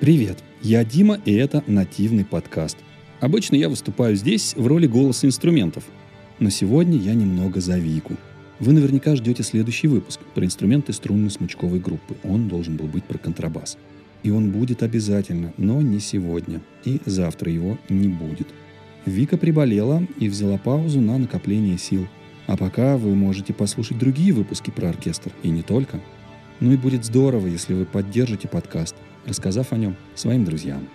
Привет, я Дима, и это нативный подкаст. Обычно я выступаю здесь в роли голоса инструментов, но сегодня я немного за Вику. Вы наверняка ждете следующий выпуск про инструменты струнно-смычковой группы. Он должен был быть про контрабас. И он будет обязательно, но не сегодня. И завтра его не будет. Вика приболела и взяла паузу на накопление сил. А пока вы можете послушать другие выпуски про оркестр, и не только. Ну и будет здорово, если вы поддержите подкаст, рассказав о нем своим друзьям.